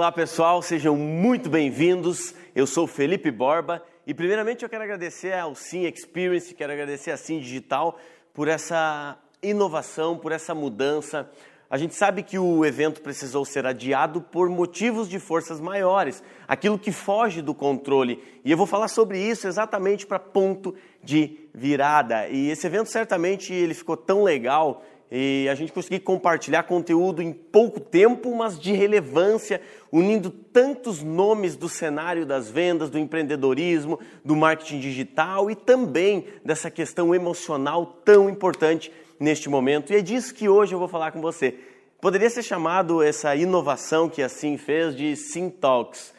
Olá pessoal, sejam muito bem-vindos. Eu sou Felipe Borba e primeiramente eu quero agradecer ao Sim Experience, quero agradecer a Sim Digital por essa inovação, por essa mudança. A gente sabe que o evento precisou ser adiado por motivos de forças maiores, aquilo que foge do controle. E eu vou falar sobre isso exatamente para ponto de virada. E esse evento certamente ele ficou tão legal e a gente conseguir compartilhar conteúdo em pouco tempo, mas de relevância, unindo tantos nomes do cenário das vendas, do empreendedorismo, do marketing digital e também dessa questão emocional tão importante neste momento. E é disso que hoje eu vou falar com você. Poderia ser chamado essa inovação que assim fez de Syntalks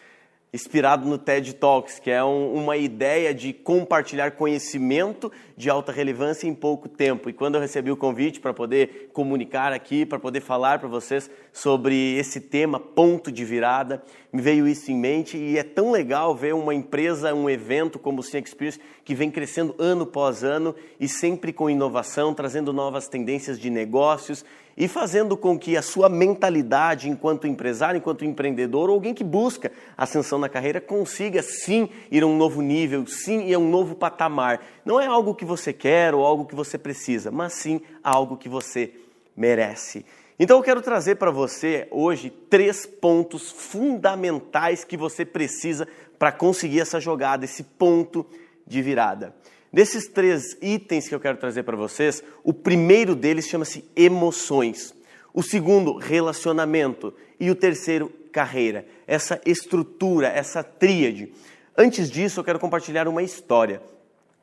inspirado no TED Talks, que é um, uma ideia de compartilhar conhecimento de alta relevância em pouco tempo. E quando eu recebi o convite para poder comunicar aqui, para poder falar para vocês sobre esse tema, ponto de virada, me veio isso em mente e é tão legal ver uma empresa, um evento como o Sim Experience que vem crescendo ano após ano e sempre com inovação, trazendo novas tendências de negócios e fazendo com que a sua mentalidade enquanto empresário, enquanto empreendedor ou alguém que busca ascensão na carreira consiga sim ir a um novo nível, sim ir a um novo patamar. Não é algo que você quer ou algo que você precisa, mas sim algo que você merece. Então eu quero trazer para você hoje três pontos fundamentais que você precisa para conseguir essa jogada, esse ponto de virada. Desses três itens que eu quero trazer para vocês, o primeiro deles chama-se emoções. O segundo, relacionamento. E o terceiro, carreira. Essa estrutura, essa tríade. Antes disso, eu quero compartilhar uma história.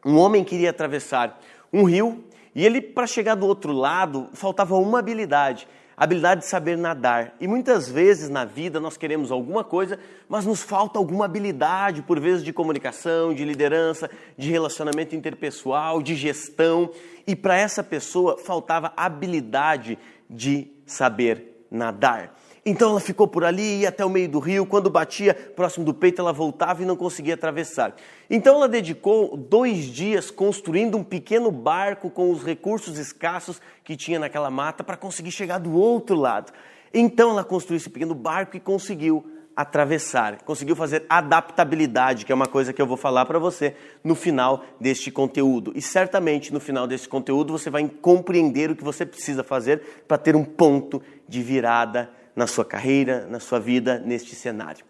Um homem queria atravessar um rio e ele, para chegar do outro lado, faltava uma habilidade habilidade de saber nadar. E muitas vezes na vida nós queremos alguma coisa, mas nos falta alguma habilidade, por vezes de comunicação, de liderança, de relacionamento interpessoal, de gestão. E para essa pessoa faltava habilidade de saber nadar. Então ela ficou por ali, ia até o meio do rio. Quando batia próximo do peito, ela voltava e não conseguia atravessar. Então ela dedicou dois dias construindo um pequeno barco com os recursos escassos que tinha naquela mata para conseguir chegar do outro lado. Então ela construiu esse pequeno barco e conseguiu atravessar, conseguiu fazer adaptabilidade, que é uma coisa que eu vou falar para você no final deste conteúdo. E certamente no final desse conteúdo você vai compreender o que você precisa fazer para ter um ponto de virada na sua carreira, na sua vida, neste cenário.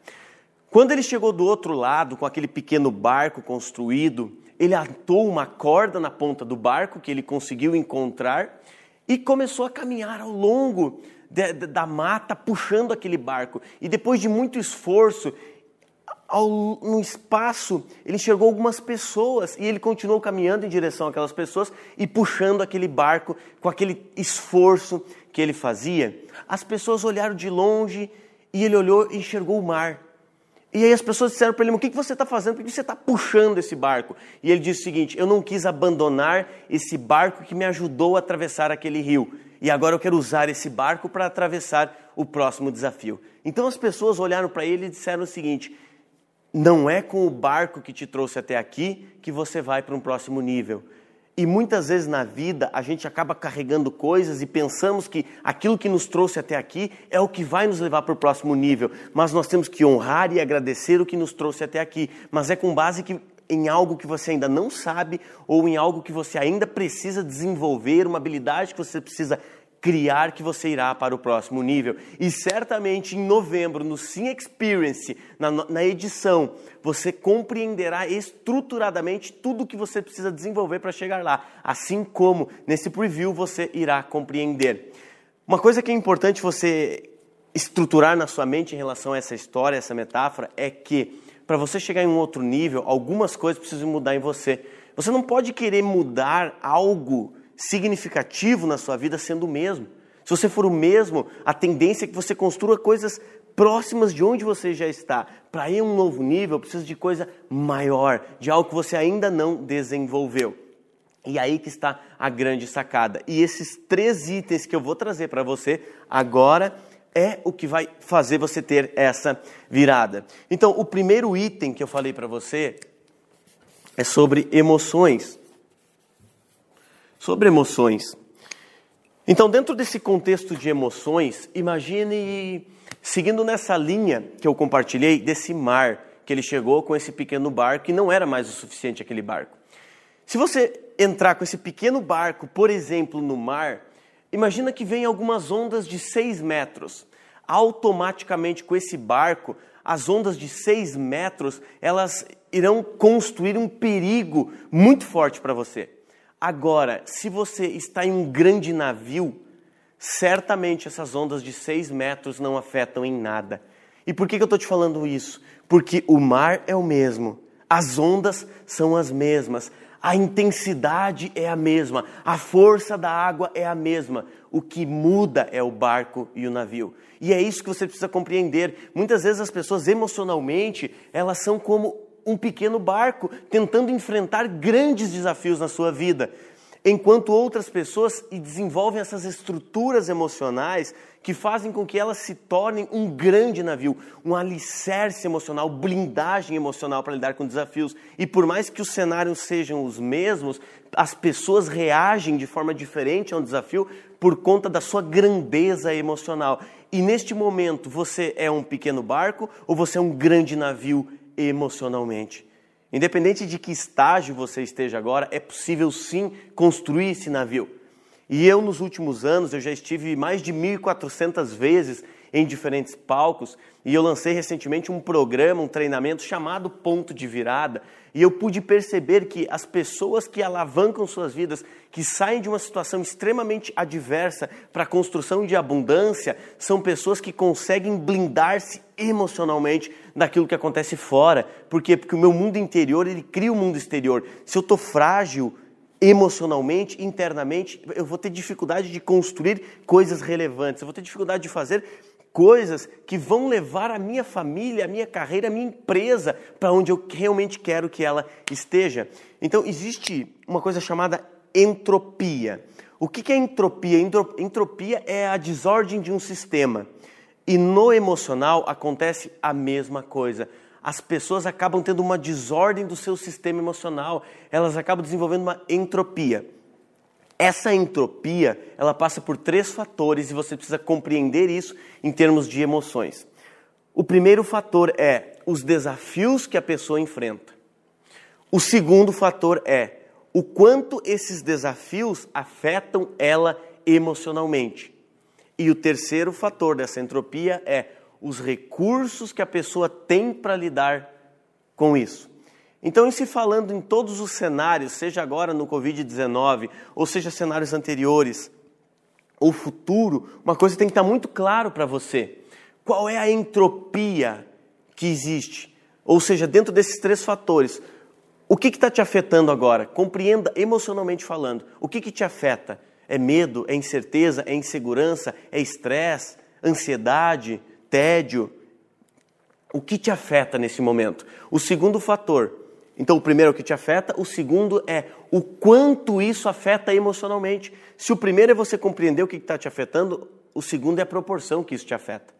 Quando ele chegou do outro lado, com aquele pequeno barco construído, ele atou uma corda na ponta do barco que ele conseguiu encontrar e começou a caminhar ao longo de, de, da mata, puxando aquele barco. E depois de muito esforço, ao, no espaço, ele enxergou algumas pessoas e ele continuou caminhando em direção àquelas pessoas e puxando aquele barco com aquele esforço que ele fazia. As pessoas olharam de longe e ele olhou e enxergou o mar. E aí as pessoas disseram para ele: O que você está fazendo? Por que você está puxando esse barco? E ele disse o seguinte: Eu não quis abandonar esse barco que me ajudou a atravessar aquele rio. E agora eu quero usar esse barco para atravessar o próximo desafio. Então as pessoas olharam para ele e disseram o seguinte: não é com o barco que te trouxe até aqui que você vai para um próximo nível. E muitas vezes na vida a gente acaba carregando coisas e pensamos que aquilo que nos trouxe até aqui é o que vai nos levar para o próximo nível. Mas nós temos que honrar e agradecer o que nos trouxe até aqui. Mas é com base que, em algo que você ainda não sabe ou em algo que você ainda precisa desenvolver, uma habilidade que você precisa criar que você irá para o próximo nível. E certamente em novembro, no Sim Experience, na, na edição, você compreenderá estruturadamente tudo o que você precisa desenvolver para chegar lá. Assim como nesse preview você irá compreender. Uma coisa que é importante você estruturar na sua mente em relação a essa história, essa metáfora, é que para você chegar em um outro nível, algumas coisas precisam mudar em você. Você não pode querer mudar algo significativo na sua vida sendo o mesmo. Se você for o mesmo, a tendência é que você construa coisas próximas de onde você já está. Para ir a um novo nível, precisa de coisa maior, de algo que você ainda não desenvolveu. E aí que está a grande sacada. E esses três itens que eu vou trazer para você agora é o que vai fazer você ter essa virada. Então, o primeiro item que eu falei para você é sobre emoções sobre emoções. Então, dentro desse contexto de emoções, imagine Seguindo nessa linha que eu compartilhei desse mar, que ele chegou com esse pequeno barco e não era mais o suficiente aquele barco. Se você entrar com esse pequeno barco, por exemplo, no mar, imagina que vem algumas ondas de 6 metros. Automaticamente com esse barco, as ondas de 6 metros, elas irão construir um perigo muito forte para você. Agora, se você está em um grande navio, certamente essas ondas de 6 metros não afetam em nada. E por que, que eu estou te falando isso? Porque o mar é o mesmo, as ondas são as mesmas, a intensidade é a mesma, a força da água é a mesma. O que muda é o barco e o navio. E é isso que você precisa compreender. Muitas vezes as pessoas emocionalmente, elas são como um pequeno barco tentando enfrentar grandes desafios na sua vida enquanto outras pessoas desenvolvem essas estruturas emocionais que fazem com que elas se tornem um grande navio, um alicerce emocional, blindagem emocional para lidar com desafios. E por mais que os cenários sejam os mesmos, as pessoas reagem de forma diferente a um desafio por conta da sua grandeza emocional. E neste momento, você é um pequeno barco ou você é um grande navio emocionalmente? Independente de que estágio você esteja agora, é possível sim construir esse navio. E eu, nos últimos anos, eu já estive mais de 1.400 vezes em diferentes palcos e eu lancei recentemente um programa, um treinamento chamado Ponto de Virada. E eu pude perceber que as pessoas que alavancam suas vidas, que saem de uma situação extremamente adversa para a construção de abundância, são pessoas que conseguem blindar-se emocionalmente daquilo que acontece fora. Por quê? Porque o meu mundo interior, ele cria o um mundo exterior. Se eu estou frágil emocionalmente, internamente, eu vou ter dificuldade de construir coisas relevantes. Eu vou ter dificuldade de fazer coisas que vão levar a minha família, a minha carreira, a minha empresa para onde eu realmente quero que ela esteja. Então, existe uma coisa chamada entropia. O que é entropia? Entropia é a desordem de um sistema. E no emocional acontece a mesma coisa. As pessoas acabam tendo uma desordem do seu sistema emocional, elas acabam desenvolvendo uma entropia. Essa entropia, ela passa por três fatores e você precisa compreender isso em termos de emoções. O primeiro fator é os desafios que a pessoa enfrenta. O segundo fator é o quanto esses desafios afetam ela emocionalmente. E o terceiro fator dessa entropia é os recursos que a pessoa tem para lidar com isso. Então, em se falando em todos os cenários, seja agora no Covid-19, ou seja cenários anteriores, ou futuro, uma coisa tem que estar muito claro para você. Qual é a entropia que existe? Ou seja, dentro desses três fatores, o que está te afetando agora? Compreenda emocionalmente falando. O que, que te afeta? É medo, é incerteza, é insegurança, é estresse, ansiedade, tédio? O que te afeta nesse momento? O segundo fator. Então, o primeiro é o que te afeta, o segundo é o quanto isso afeta emocionalmente. Se o primeiro é você compreender o que está te afetando, o segundo é a proporção que isso te afeta.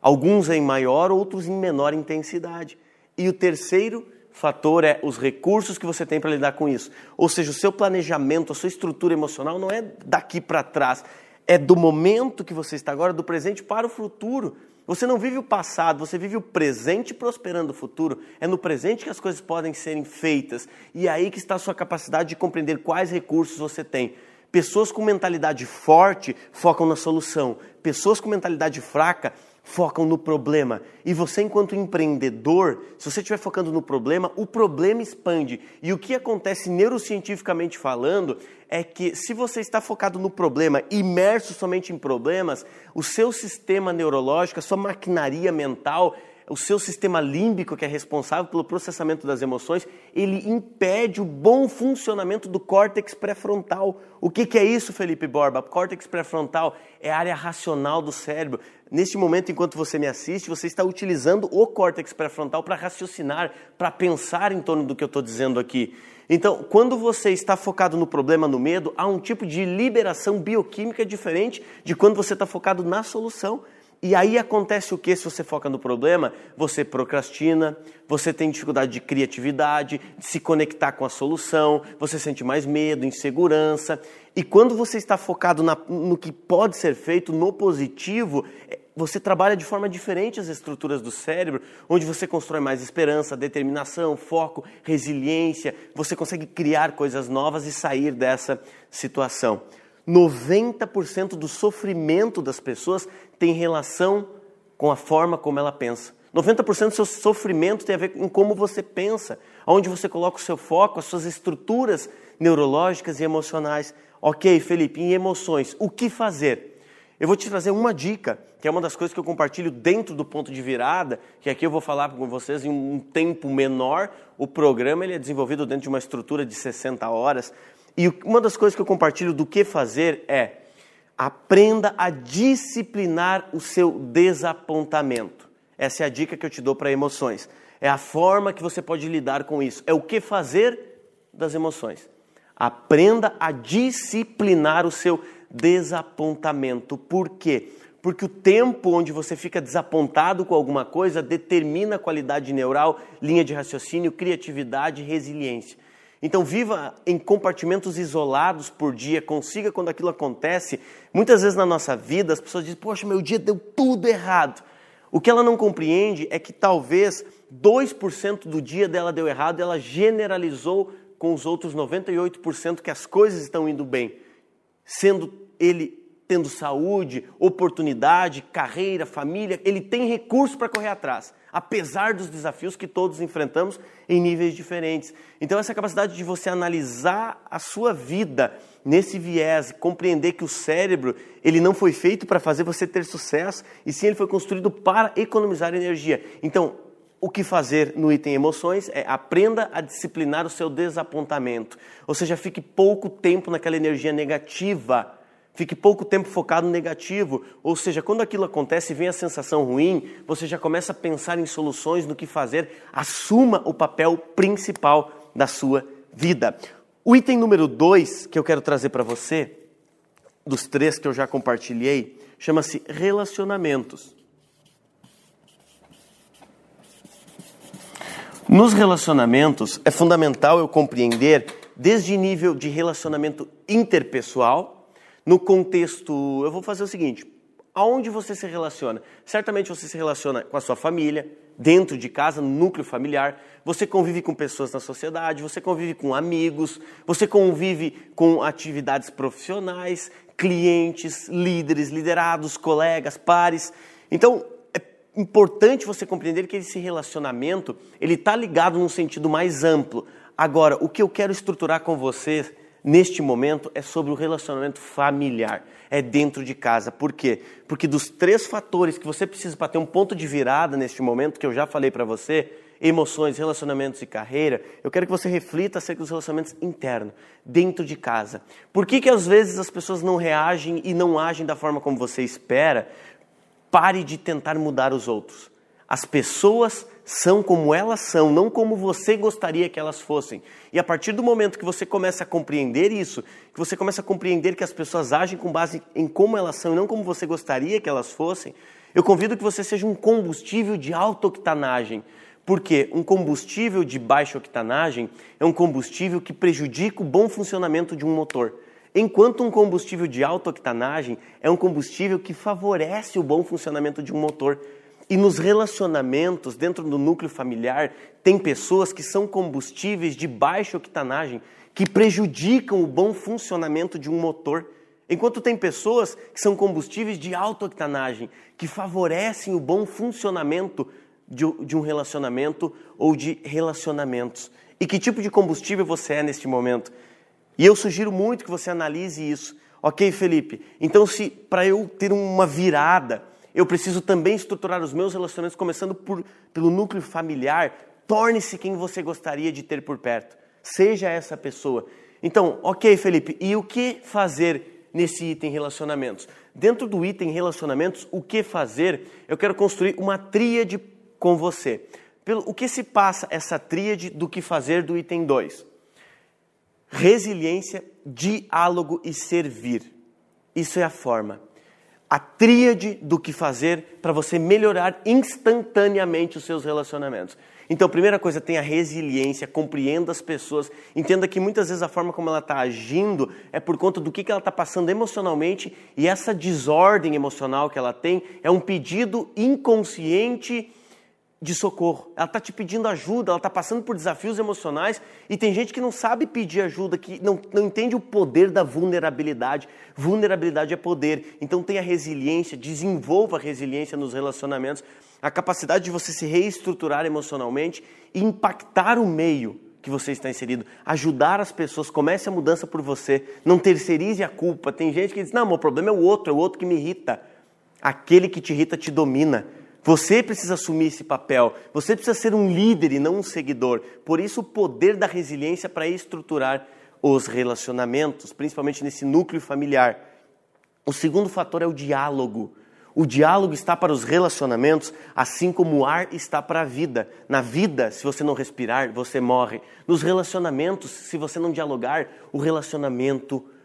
Alguns em maior, outros em menor intensidade. E o terceiro fator é os recursos que você tem para lidar com isso. Ou seja, o seu planejamento, a sua estrutura emocional não é daqui para trás, é do momento que você está agora, do presente para o futuro. Você não vive o passado, você vive o presente prosperando o futuro. É no presente que as coisas podem serem feitas. E é aí que está a sua capacidade de compreender quais recursos você tem. Pessoas com mentalidade forte focam na solução. Pessoas com mentalidade fraca focam no problema. E você, enquanto empreendedor, se você estiver focando no problema, o problema expande. E o que acontece neurocientificamente falando é que se você está focado no problema, imerso somente em problemas, o seu sistema neurológico, a sua maquinaria mental, o seu sistema límbico, que é responsável pelo processamento das emoções, ele impede o bom funcionamento do córtex pré-frontal. O que, que, é isso, Felipe Borba? Córtex pré-frontal é a área racional do cérebro. Neste momento, enquanto você me assiste, você está utilizando o córtex pré-frontal para raciocinar, para pensar em torno do que eu estou dizendo aqui. Então, quando você está focado no problema, no medo, há um tipo de liberação bioquímica diferente de quando você está focado na solução. E aí acontece o que se você foca no problema? Você procrastina, você tem dificuldade de criatividade, de se conectar com a solução, você sente mais medo, insegurança. E quando você está focado na, no que pode ser feito, no positivo, é, você trabalha de forma diferente as estruturas do cérebro, onde você constrói mais esperança, determinação, foco, resiliência, você consegue criar coisas novas e sair dessa situação. 90% do sofrimento das pessoas tem relação com a forma como ela pensa. 90% do seu sofrimento tem a ver com como você pensa, onde você coloca o seu foco, as suas estruturas neurológicas e emocionais. Ok, Felipe, em emoções, o que fazer? Eu vou te trazer uma dica, que é uma das coisas que eu compartilho dentro do ponto de virada, que aqui eu vou falar com vocês em um tempo menor. O programa ele é desenvolvido dentro de uma estrutura de 60 horas. E uma das coisas que eu compartilho do que fazer é aprenda a disciplinar o seu desapontamento. Essa é a dica que eu te dou para emoções. É a forma que você pode lidar com isso. É o que fazer das emoções. Aprenda a disciplinar o seu desapontamento. Por quê? Porque o tempo onde você fica desapontado com alguma coisa determina a qualidade neural, linha de raciocínio, criatividade e resiliência. Então, viva em compartimentos isolados por dia, consiga quando aquilo acontece. Muitas vezes na nossa vida as pessoas dizem: Poxa, meu dia deu tudo errado. O que ela não compreende é que talvez 2% do dia dela deu errado, ela generalizou com os outros 98% que as coisas estão indo bem, sendo ele tendo saúde, oportunidade, carreira, família, ele tem recurso para correr atrás, apesar dos desafios que todos enfrentamos em níveis diferentes. Então essa capacidade de você analisar a sua vida nesse viés, compreender que o cérebro, ele não foi feito para fazer você ter sucesso, e sim ele foi construído para economizar energia. Então, o que fazer no item emoções é aprenda a disciplinar o seu desapontamento. Ou seja, fique pouco tempo naquela energia negativa. Fique pouco tempo focado no negativo. Ou seja, quando aquilo acontece e vem a sensação ruim, você já começa a pensar em soluções, no que fazer. Assuma o papel principal da sua vida. O item número dois que eu quero trazer para você, dos três que eu já compartilhei, chama-se relacionamentos. Nos relacionamentos, é fundamental eu compreender desde nível de relacionamento interpessoal, no contexto, eu vou fazer o seguinte, aonde você se relaciona? Certamente você se relaciona com a sua família, dentro de casa, no núcleo familiar, você convive com pessoas na sociedade, você convive com amigos, você convive com atividades profissionais, clientes, líderes, liderados, colegas, pares. Então, importante você compreender que esse relacionamento ele está ligado num sentido mais amplo. Agora, o que eu quero estruturar com você neste momento é sobre o relacionamento familiar, é dentro de casa. Por quê? Porque dos três fatores que você precisa para ter um ponto de virada neste momento, que eu já falei para você, emoções, relacionamentos e carreira, eu quero que você reflita acerca dos relacionamentos internos, dentro de casa. Por que, que às vezes as pessoas não reagem e não agem da forma como você espera? Pare de tentar mudar os outros. As pessoas são como elas são, não como você gostaria que elas fossem. E a partir do momento que você começa a compreender isso, que você começa a compreender que as pessoas agem com base em como elas são e não como você gostaria que elas fossem, eu convido que você seja um combustível de alta octanagem. Porque um combustível de baixa octanagem é um combustível que prejudica o bom funcionamento de um motor. Enquanto um combustível de alta octanagem é um combustível que favorece o bom funcionamento de um motor. E nos relacionamentos, dentro do núcleo familiar, tem pessoas que são combustíveis de baixa octanagem, que prejudicam o bom funcionamento de um motor. Enquanto tem pessoas que são combustíveis de alta octanagem, que favorecem o bom funcionamento de, um relacionamento ou de relacionamentos. E que tipo de combustível você é neste momento? E eu sugiro muito que você analise isso. Ok, Felipe? Então, se para eu ter uma virada, eu preciso também estruturar os meus relacionamentos, começando por, pelo núcleo familiar, torne-se quem você gostaria de ter por perto. Seja essa pessoa. Então, ok, Felipe, e o que fazer nesse item relacionamentos? Dentro do item relacionamentos, o que fazer? Eu quero construir uma tríade com você. Pelo, o que se passa essa tríade do que fazer do item 2? resiliência, diálogo e servir. Isso é a forma. A tríade do que fazer para você melhorar instantaneamente os seus relacionamentos. Então, primeira coisa, tenha resiliência, compreenda as pessoas, entenda que muitas vezes a forma como ela está agindo é por conta do que, que ela está passando emocionalmente e essa desordem emocional que ela tem é um pedido inconsciente de socorro. Ela está te pedindo ajuda, ela está passando por desafios emocionais e tem gente que não sabe pedir ajuda, que não, não entende o poder da vulnerabilidade. Vulnerabilidade é poder. Então tenha resiliência, desenvolva resiliência nos relacionamentos a capacidade de você se reestruturar emocionalmente e impactar o meio que você está inserido, ajudar as pessoas, comece a mudança por você, não terceirize a culpa. Tem gente que diz: "Não, meu problema é o outro, é o outro que me irrita". Aquele que te irrita te domina. Você precisa assumir esse papel. Você precisa ser um líder e não um seguidor. Por isso o poder da resiliência para estruturar os relacionamentos, principalmente nesse núcleo familiar. O segundo fator é o diálogo. O diálogo está para os relacionamentos, assim como o ar está para a vida. Na vida, se você não respirar, você morre. Nos relacionamentos, se você não dialogar, o relacionamento morre.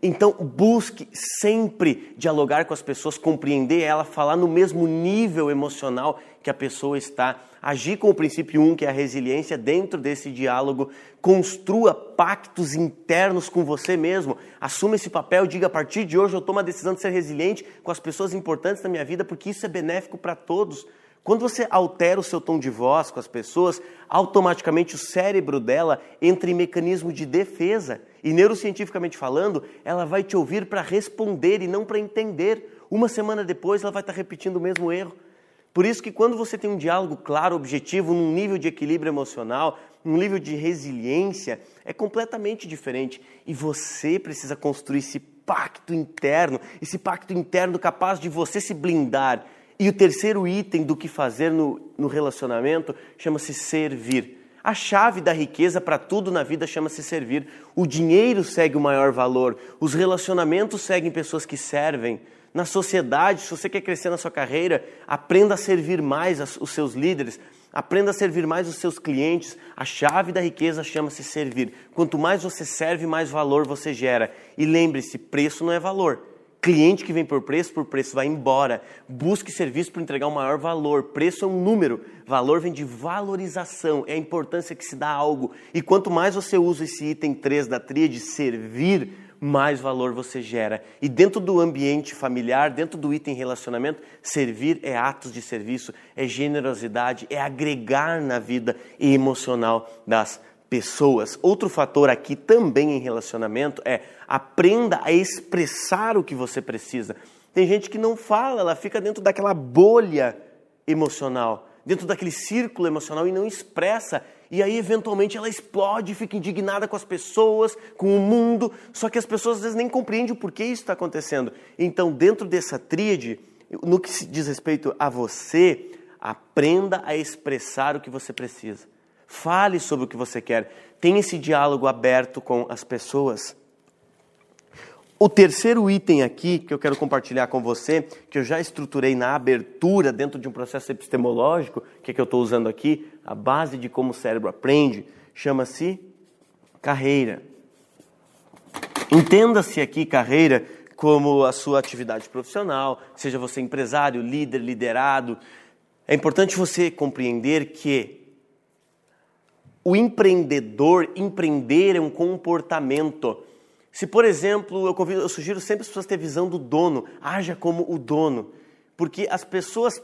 Então, busque sempre dialogar com as pessoas, compreender ela, falar no mesmo nível emocional que a pessoa está agir com o princípio 1, um, que é a resiliência, dentro desse diálogo, construa pactos internos com você mesmo. Assuma esse papel, diga a partir de hoje eu tomo a decisão de ser resiliente com as pessoas importantes da minha vida, porque isso é benéfico para todos. Quando você altera o seu tom de voz com as pessoas, automaticamente o cérebro dela entra em mecanismo de defesa. E neurocientificamente falando, ela vai te ouvir para responder e não para entender. Uma semana depois, ela vai estar repetindo o mesmo erro. Por isso que quando você tem um diálogo claro, objetivo, num nível de equilíbrio emocional, num nível de resiliência, é completamente diferente. E você precisa construir esse pacto interno, esse pacto interno capaz de você se blindar. E o terceiro item do que fazer no, no relacionamento chama-se servir. A chave da riqueza para tudo na vida chama-se servir. O dinheiro segue o maior valor, os relacionamentos seguem pessoas que servem na sociedade, se você quer crescer na sua carreira, aprenda a servir mais os seus líderes, aprenda a servir mais os seus clientes. A chave da riqueza chama-se servir. Quanto mais você serve, mais valor você gera. E lembre-se, preço não é valor. Cliente que vem por preço, por preço vai embora. Busque serviço para entregar o um maior valor. Preço é um número. Valor vem de valorização, é a importância que se dá a algo. E quanto mais você usa esse item 3 da tríade, servir, mais valor você gera. E dentro do ambiente familiar, dentro do item relacionamento, servir é atos de serviço, é generosidade, é agregar na vida emocional das pessoas. Outro fator aqui também em relacionamento é aprenda a expressar o que você precisa. Tem gente que não fala, ela fica dentro daquela bolha emocional, dentro daquele círculo emocional e não expressa e aí eventualmente ela explode, fica indignada com as pessoas, com o mundo, só que as pessoas às vezes nem compreendem o porquê isso está acontecendo. Então, dentro dessa tríade, no que diz respeito a você, aprenda a expressar o que você precisa. Fale sobre o que você quer. Tenha esse diálogo aberto com as pessoas. O terceiro item aqui que eu quero compartilhar com você, que eu já estruturei na abertura dentro de um processo epistemológico, que é que eu estou usando aqui, a base de como o cérebro aprende, chama-se carreira. Entenda-se aqui carreira como a sua atividade profissional, seja você empresário, líder, liderado. É importante você compreender que o empreendedor, empreender é um comportamento se, por exemplo, eu, convido, eu sugiro sempre as pessoas ter visão do dono, haja como o dono. Porque as pessoas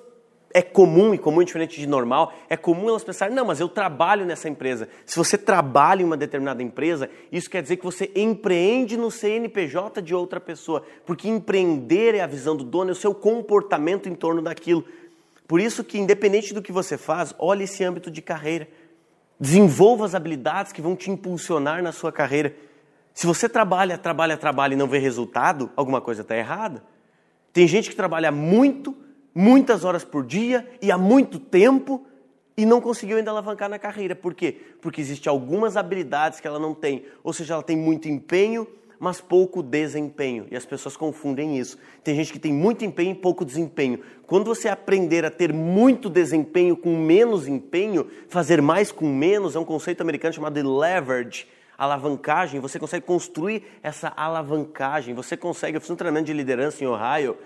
é comum, e comum é diferente de normal, é comum elas pensarem, não, mas eu trabalho nessa empresa. Se você trabalha em uma determinada empresa, isso quer dizer que você empreende no CNPJ de outra pessoa. Porque empreender é a visão do dono, é o seu comportamento em torno daquilo. Por isso que, independente do que você faz, olhe esse âmbito de carreira. Desenvolva as habilidades que vão te impulsionar na sua carreira. Se você trabalha, trabalha, trabalha e não vê resultado, alguma coisa está errada. Tem gente que trabalha muito, muitas horas por dia e há muito tempo e não conseguiu ainda alavancar na carreira. Por quê? Porque existem algumas habilidades que ela não tem. Ou seja, ela tem muito empenho, mas pouco desempenho. E as pessoas confundem isso. Tem gente que tem muito empenho e pouco desempenho. Quando você aprender a ter muito desempenho com menos empenho, fazer mais com menos, é um conceito americano chamado de leverage Alavancagem, você consegue construir essa alavancagem, você consegue. Eu fiz um treinamento de liderança em Ohio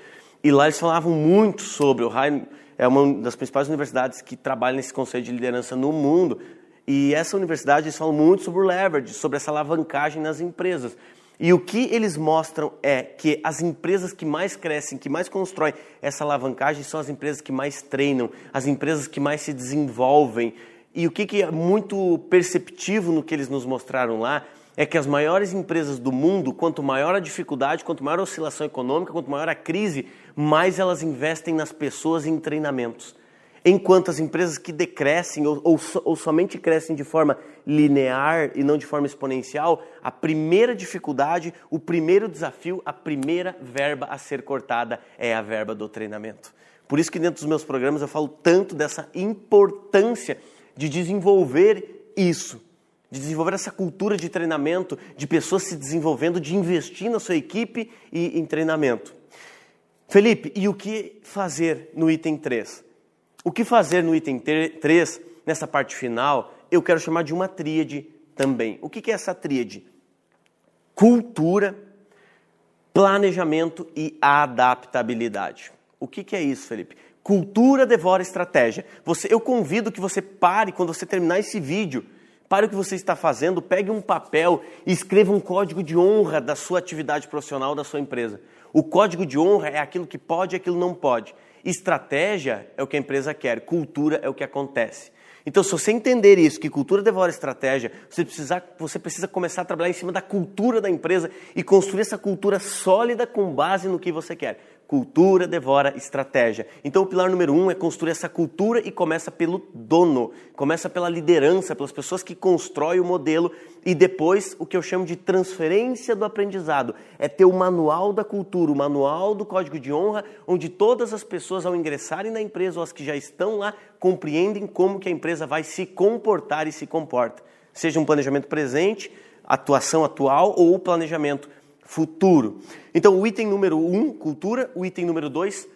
e lá eles falavam muito sobre. Ohio é uma das principais universidades que trabalha nesse conceito de liderança no mundo. E essa universidade eles falam muito sobre o leverage, sobre essa alavancagem nas empresas. E o que eles mostram é que as empresas que mais crescem, que mais constroem essa alavancagem são as empresas que mais treinam, as empresas que mais se desenvolvem. E o que, que é muito perceptivo no que eles nos mostraram lá é que as maiores empresas do mundo, quanto maior a dificuldade, quanto maior a oscilação econômica, quanto maior a crise, mais elas investem nas pessoas e em treinamentos. Enquanto as empresas que decrescem ou, ou, ou, somente crescem de forma linear e não de forma exponencial, a primeira dificuldade, o primeiro desafio, a primeira verba a ser cortada é a verba do treinamento. Por isso que dentro dos meus programas eu falo tanto dessa importância de desenvolver isso, de desenvolver essa cultura de treinamento, de pessoas se desenvolvendo, de investir na sua equipe e em treinamento. Felipe, e o que fazer no item 3? O que fazer no item 3, nessa parte final, eu quero chamar de uma tríade também. O que é essa tríade? Cultura, planejamento e adaptabilidade. O que é isso, Felipe? Cultura devora estratégia. Você, eu convido que você pare quando você terminar esse vídeo. Pare o que você está fazendo, pegue um papel e escreva um código de honra da sua atividade profissional, da sua empresa. O código de honra é aquilo que pode e aquilo não pode. Estratégia é o que a empresa quer, cultura é o que acontece. Então, se você entender isso, que cultura devora estratégia, você precisa, você precisa começar a trabalhar em cima da cultura da empresa e construir essa cultura sólida com base no que você quer. Cultura devora estratégia. Então, o pilar número um é construir essa cultura e começa pelo dono, começa pela liderança, pelas pessoas que constroem o modelo e depois o que eu chamo de transferência do aprendizado. É ter o manual da cultura, o manual do código de honra, onde todas as pessoas, ao ingressarem na empresa ou as que já estão lá, compreendem como que a empresa vai se comportar e se comporta. Seja um planejamento presente, atuação atual ou planejamento futuro. Então, o item número um, cultura, o item número dois,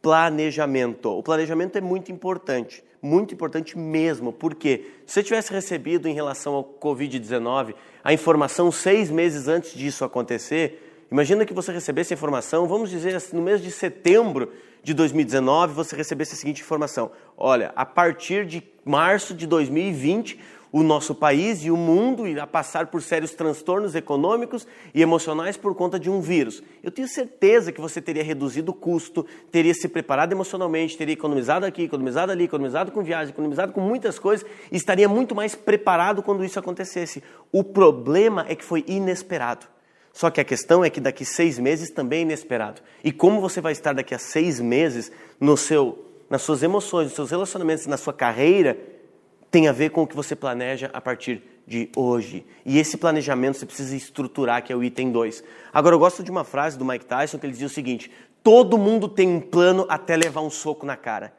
planejamento. O planejamento é muito importante, muito importante mesmo, porque se tivesse recebido em relação ao Covid-19 a informação seis meses antes disso acontecer, imagina que você recebesse a informação, vamos dizer assim, no mês de setembro de 2019, você recebesse a seguinte informação: olha, a partir de março de 2020, o nosso país e o mundo irá passar por sérios transtornos econômicos e emocionais por conta de um vírus. Eu tenho certeza que você teria reduzido o custo, teria se preparado emocionalmente, teria economizado aqui, economizado ali, economizado com viagem, economizado com muitas coisas e estaria muito mais preparado quando isso acontecesse. O problema é que foi inesperado. Só que a questão é que daqui seis meses também é inesperado. E como você vai estar daqui a seis meses no seu, nas suas emoções, nos seus relacionamentos, na sua carreira, tem a ver com o que você planeja a partir de hoje. E esse planejamento você precisa estruturar, que é o item 2. Agora, eu gosto de uma frase do Mike Tyson que ele dizia o seguinte: todo mundo tem um plano até levar um soco na cara.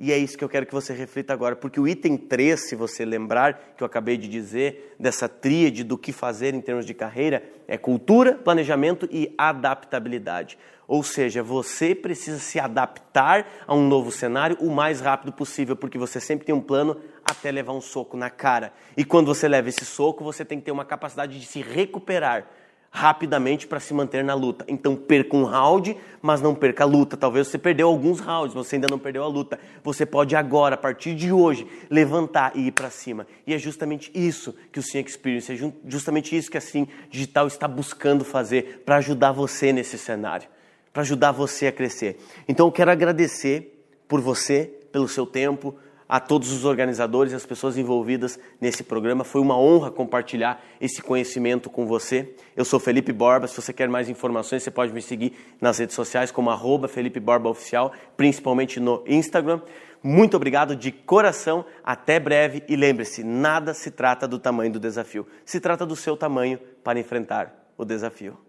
E é isso que eu quero que você reflita agora, porque o item 3, se você lembrar, que eu acabei de dizer, dessa tríade do que fazer em termos de carreira, é cultura, planejamento e adaptabilidade. Ou seja, você precisa se adaptar a um novo cenário o mais rápido possível, porque você sempre tem um plano até levar um soco na cara. E quando você leva esse soco, você tem que ter uma capacidade de se recuperar rapidamente para se manter na luta. Então perca um round, mas não perca a luta. Talvez você perdeu alguns rounds, você ainda não perdeu a luta. Você pode agora, a partir de hoje, levantar e ir para cima. E é justamente isso que o Sim Experience, é justamente isso que a Sim Digital está buscando fazer para ajudar você nesse cenário, para ajudar você a crescer. Então eu quero agradecer por você, pelo seu tempo, a todos os organizadores e as pessoas envolvidas nesse programa. Foi uma honra compartilhar esse conhecimento com você. Eu sou Felipe Borba. Se você quer mais informações, você pode me seguir nas redes sociais como arroba Felipe Borba Oficial, principalmente no Instagram. Muito obrigado de coração, até breve e lembre-se, nada se trata do tamanho do desafio, se trata do seu tamanho para enfrentar o desafio.